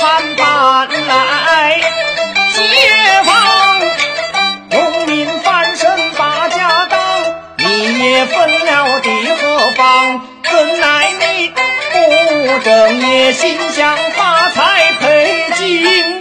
翻盼来，解放农民翻身把家当，你也分了地和方，怎奈你不正业，心想发财赔金。